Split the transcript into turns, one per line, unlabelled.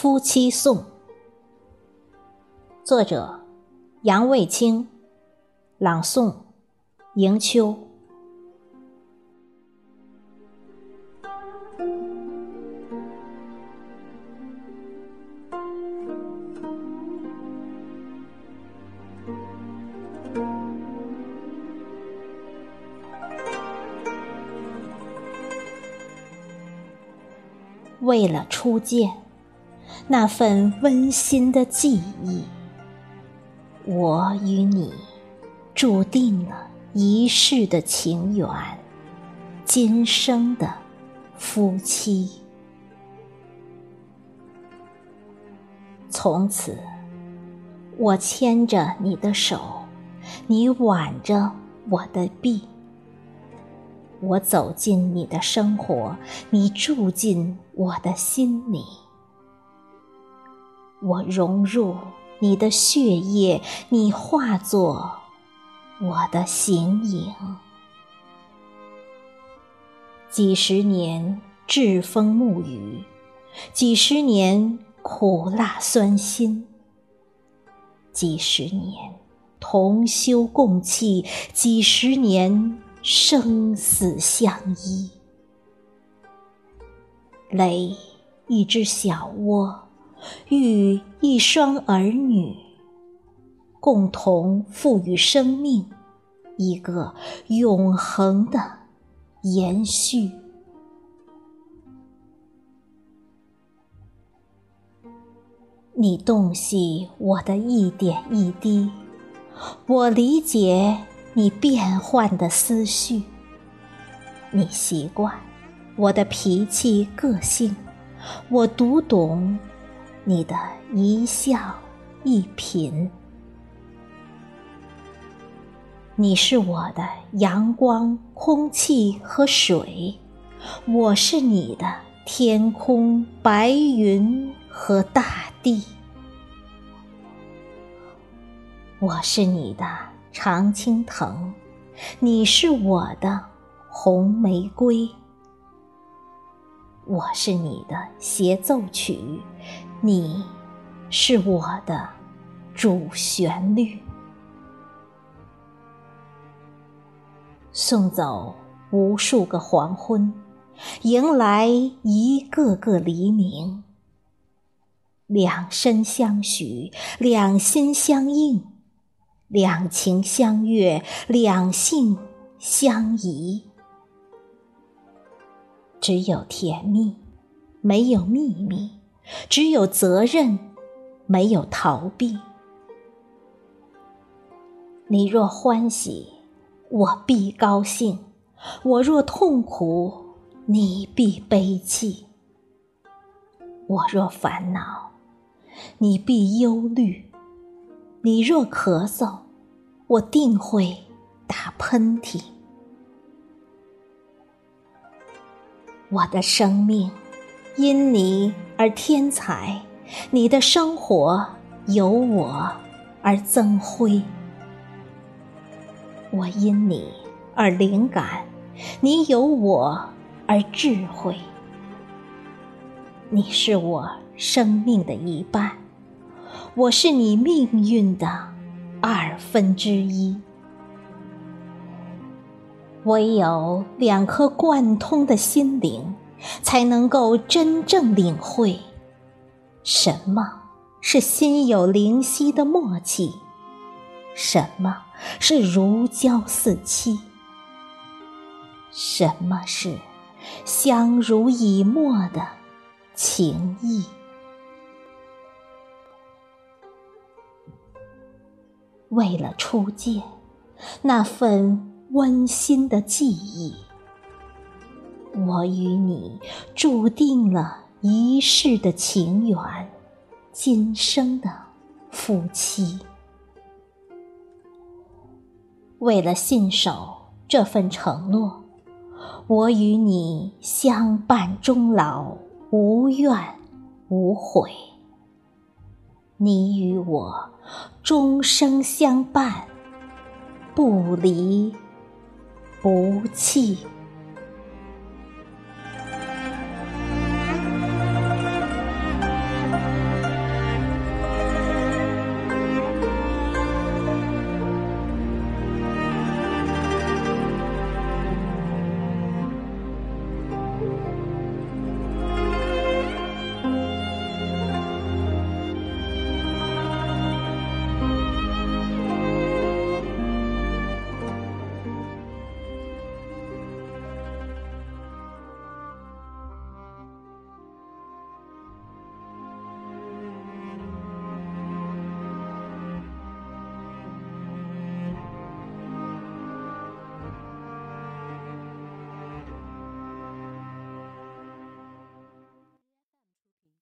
夫妻颂》，作者杨卫清，朗诵迎秋。为了初见。那份温馨的记忆，我与你注定了一世的情缘，今生的夫妻。从此，我牵着你的手，你挽着我的臂。我走进你的生活，你住进我的心里。我融入你的血液，你化作我的形影。几十年栉风沐雨，几十年苦辣酸辛，几十年同修共泣，几十年。生死相依，垒一只小窝，与一双儿女，共同赋予生命一个永恒的延续。你洞悉我的一点一滴，我理解。你变幻的思绪，你习惯我的脾气个性，我读懂你的一笑一颦。你是我的阳光、空气和水，我是你的天空、白云和大地，我是你的。常青藤，你是我的红玫瑰，我是你的协奏曲，你是我的主旋律。送走无数个黄昏，迎来一个个黎明。两身相许，两心相应。两情相悦，两性相宜。只有甜蜜，没有秘密；只有责任，没有逃避。你若欢喜，我必高兴；我若痛苦，你必悲泣；我若烦恼，你必忧虑。你若咳嗽，我定会打喷嚏。我的生命因你而添彩，你的生活由我而增辉。我因你而灵感，你有我而智慧。你是我生命的一半。我是你命运的二分之一，唯有两颗贯通的心灵，才能够真正领会什么是心有灵犀的默契，什么是如胶似漆，什么是相濡以沫的情谊。为了初见那份温馨的记忆，我与你注定了一世的情缘，今生的夫妻。为了信守这份承诺，我与你相伴终老，无怨无悔。你与我终生相伴，不离不弃。